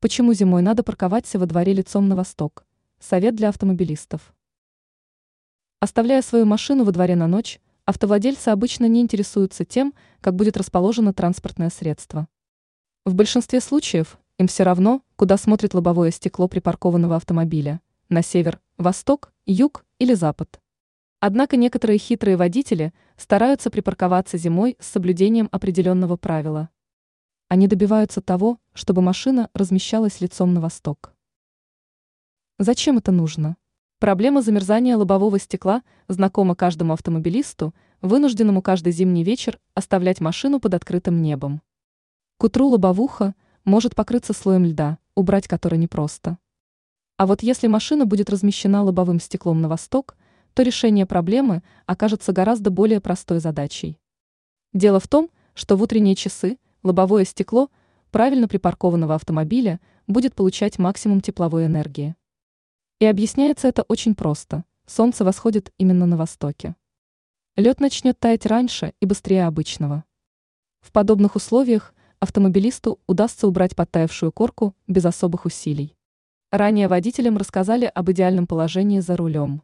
Почему зимой надо парковаться во дворе лицом на восток? Совет для автомобилистов. Оставляя свою машину во дворе на ночь, автовладельцы обычно не интересуются тем, как будет расположено транспортное средство. В большинстве случаев им все равно, куда смотрит лобовое стекло припаркованного автомобиля – на север, восток, юг или запад. Однако некоторые хитрые водители стараются припарковаться зимой с соблюдением определенного правила – они добиваются того, чтобы машина размещалась лицом на восток. Зачем это нужно? Проблема замерзания лобового стекла знакома каждому автомобилисту, вынужденному каждый зимний вечер оставлять машину под открытым небом. К утру лобовуха может покрыться слоем льда, убрать который непросто. А вот если машина будет размещена лобовым стеклом на восток, то решение проблемы окажется гораздо более простой задачей. Дело в том, что в утренние часы лобовое стекло правильно припаркованного автомобиля будет получать максимум тепловой энергии. И объясняется это очень просто. Солнце восходит именно на востоке. Лед начнет таять раньше и быстрее обычного. В подобных условиях автомобилисту удастся убрать подтаявшую корку без особых усилий. Ранее водителям рассказали об идеальном положении за рулем.